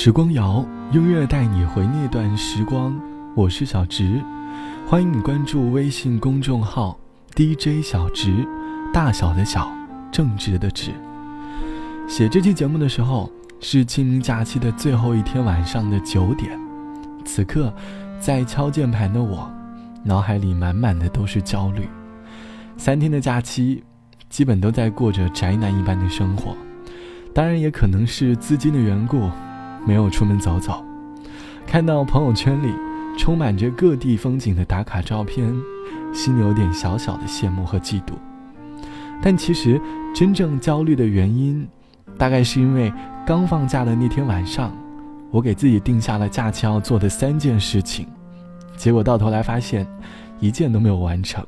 时光谣，音乐带你回那段时光。我是小直，欢迎你关注微信公众号 DJ 小直，大小的小，正直的直。写这期节目的时候是清明假期的最后一天晚上的九点，此刻在敲键盘的我，脑海里满满的都是焦虑。三天的假期，基本都在过着宅男一般的生活，当然也可能是资金的缘故。没有出门走走，看到朋友圈里充满着各地风景的打卡照片，心里有点小小的羡慕和嫉妒。但其实真正焦虑的原因，大概是因为刚放假的那天晚上，我给自己定下了假期要做的三件事情，结果到头来发现一件都没有完成。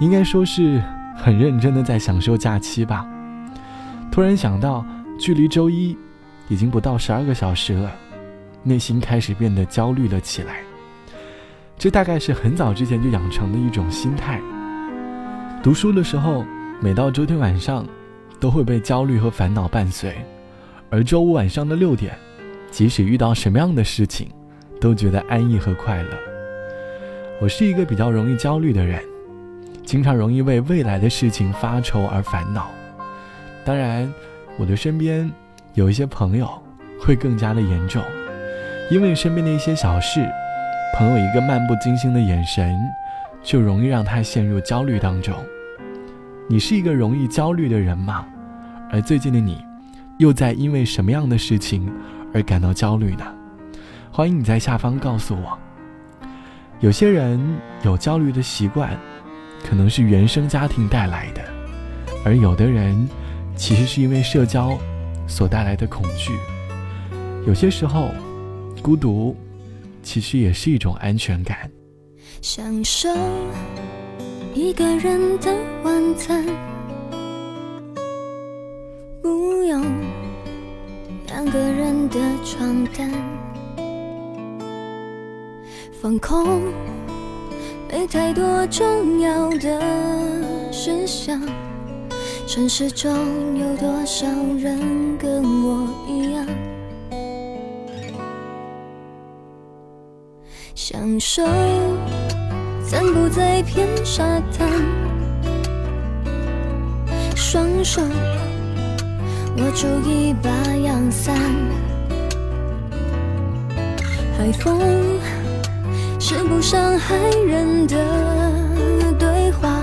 应该说是很认真的在享受假期吧。突然想到，距离周一。已经不到十二个小时了，内心开始变得焦虑了起来。这大概是很早之前就养成的一种心态。读书的时候，每到周天晚上，都会被焦虑和烦恼伴随；而周五晚上的六点，即使遇到什么样的事情，都觉得安逸和快乐。我是一个比较容易焦虑的人，经常容易为未来的事情发愁而烦恼。当然，我的身边。有一些朋友会更加的严重，因为身边的一些小事，朋友一个漫不经心的眼神，就容易让他陷入焦虑当中。你是一个容易焦虑的人吗？而最近的你，又在因为什么样的事情而感到焦虑呢？欢迎你在下方告诉我。有些人有焦虑的习惯，可能是原生家庭带来的，而有的人，其实是因为社交。所带来的恐惧，有些时候，孤独其实也是一种安全感。享受一个人的晚餐，不用两个人的床单，放空，没太多重要的事项。城市中有多少人跟我一样，享受散步在片沙滩，双手握住一把阳伞，海风是不伤害人的对话。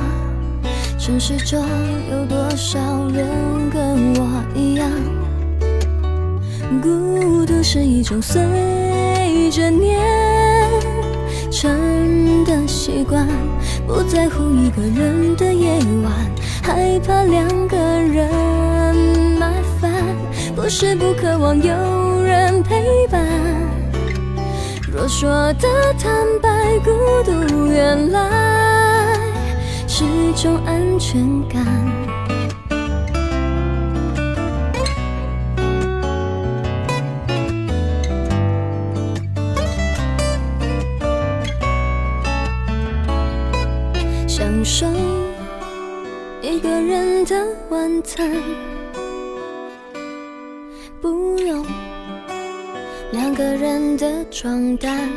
城市中有多少人跟我一样？孤独是一种随着年成的习惯，不在乎一个人的夜晚，害怕两个人麻烦，不是不渴望有人陪伴。若说的坦白，孤独原来。是种安全感，享受一个人的晚餐，不用两个人的床单，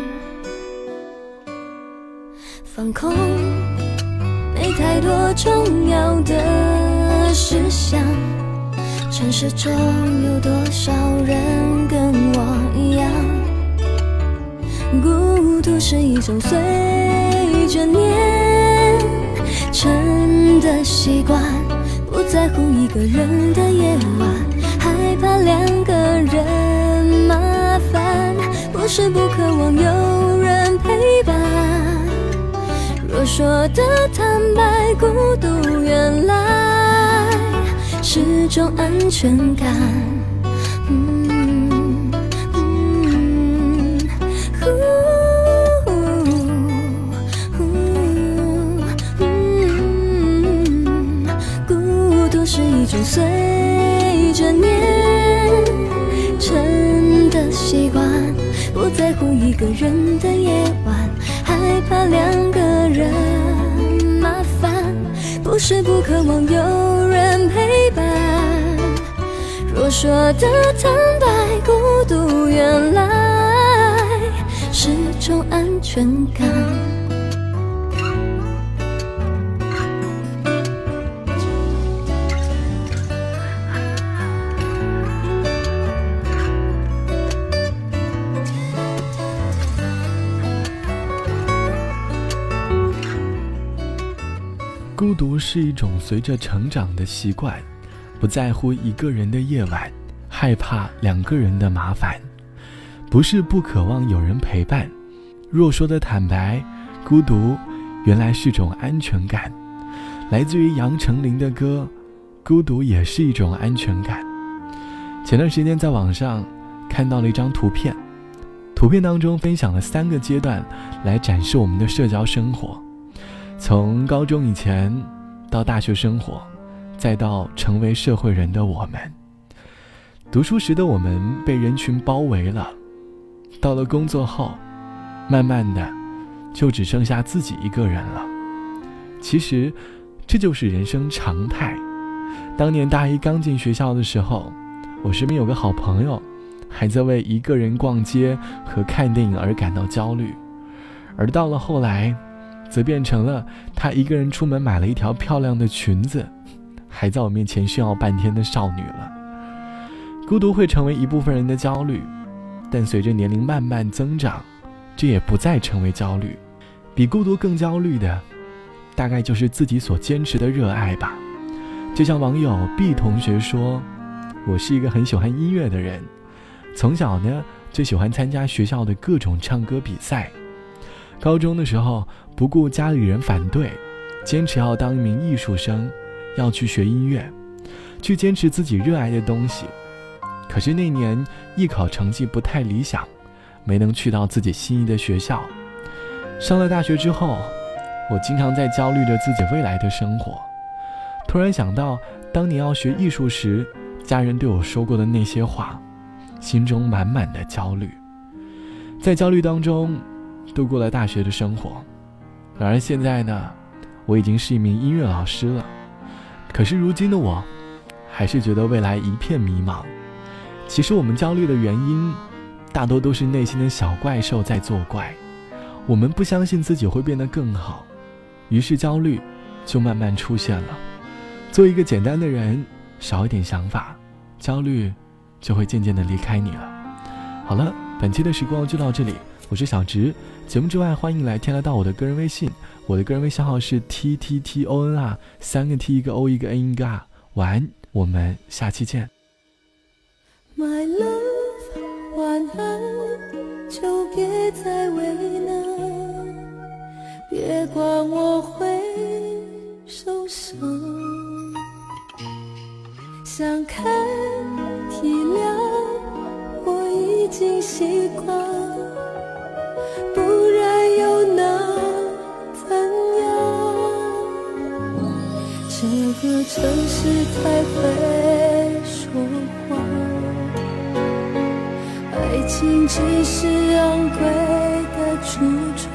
放空。太多重要的事项，城市中有多少人跟我一样？孤独是一种随着年成的习惯，不在乎一个人的夜晚，害怕两个人麻烦，不是不渴望有说的坦白，孤独原来是种安全感。孤独是一种随着年成的习惯，不在乎一个人的夜晚，害怕两个。人麻烦，不是不渴望有人陪伴。若说的坦白，孤独原来是种安全感。孤独是一种随着成长的习惯，不在乎一个人的夜晚，害怕两个人的麻烦，不是不渴望有人陪伴。若说的坦白，孤独原来是种安全感，来自于杨丞琳的歌，孤独也是一种安全感。前段时间在网上看到了一张图片，图片当中分享了三个阶段来展示我们的社交生活。从高中以前，到大学生活，再到成为社会人的我们。读书时的我们被人群包围了，到了工作后，慢慢的，就只剩下自己一个人了。其实，这就是人生常态。当年大一刚进学校的时候，我身边有个好朋友，还在为一个人逛街和看电影而感到焦虑，而到了后来。则变成了她一个人出门买了一条漂亮的裙子，还在我面前炫耀半天的少女了。孤独会成为一部分人的焦虑，但随着年龄慢慢增长，这也不再成为焦虑。比孤独更焦虑的，大概就是自己所坚持的热爱吧。就像网友 B 同学说：“我是一个很喜欢音乐的人，从小呢就喜欢参加学校的各种唱歌比赛。”高中的时候，不顾家里人反对，坚持要当一名艺术生，要去学音乐，去坚持自己热爱的东西。可是那年艺考成绩不太理想，没能去到自己心仪的学校。上了大学之后，我经常在焦虑着自己未来的生活。突然想到当年要学艺术时，家人对我说过的那些话，心中满满的焦虑。在焦虑当中。度过了大学的生活，然而现在呢，我已经是一名音乐老师了。可是如今的我，还是觉得未来一片迷茫。其实我们焦虑的原因，大多都是内心的小怪兽在作怪。我们不相信自己会变得更好，于是焦虑就慢慢出现了。做一个简单的人，少一点想法，焦虑就会渐渐的离开你了。好了，本期的时光就到这里。我是小直，节目之外欢迎来添加到我的个人微信，我的个人微信号是 t t t o n r，三个 t 一个 o 一个 n 一个 r，晚安，我们下期见。My love，晚安，就别再为难，别管我心情只是昂贵的橱窗，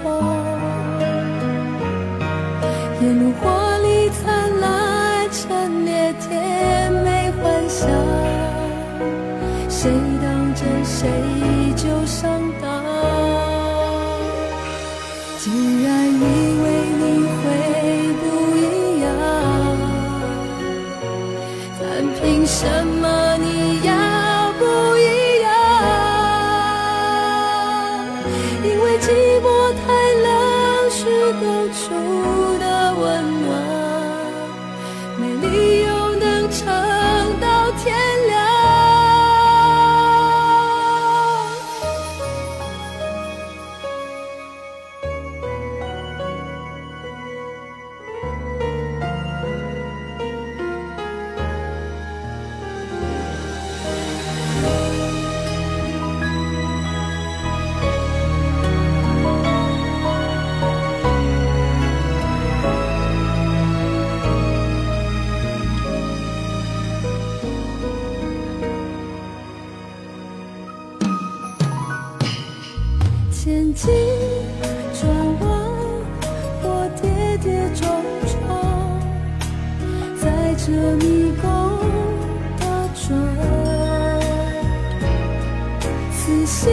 沿路华丽灿烂，陈列甜美幻想，谁当真谁就上当，竟然以为你会不一样。但凭什么前进，转弯，或跌跌撞撞，在这迷宫打转，信失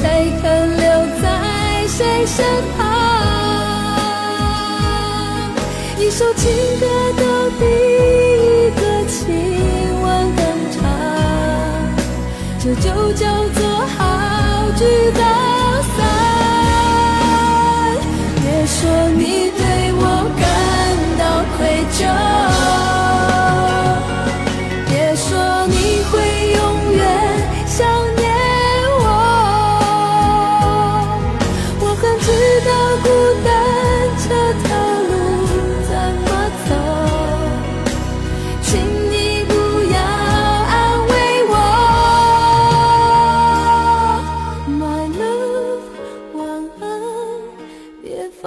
谁肯留在谁身旁？一首情歌都比一个亲吻更长，这就叫做好聚好散。别说你对我感到愧疚，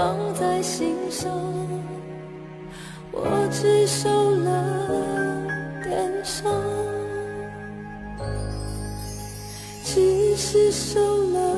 放在心上，我只受了点伤，只是受了。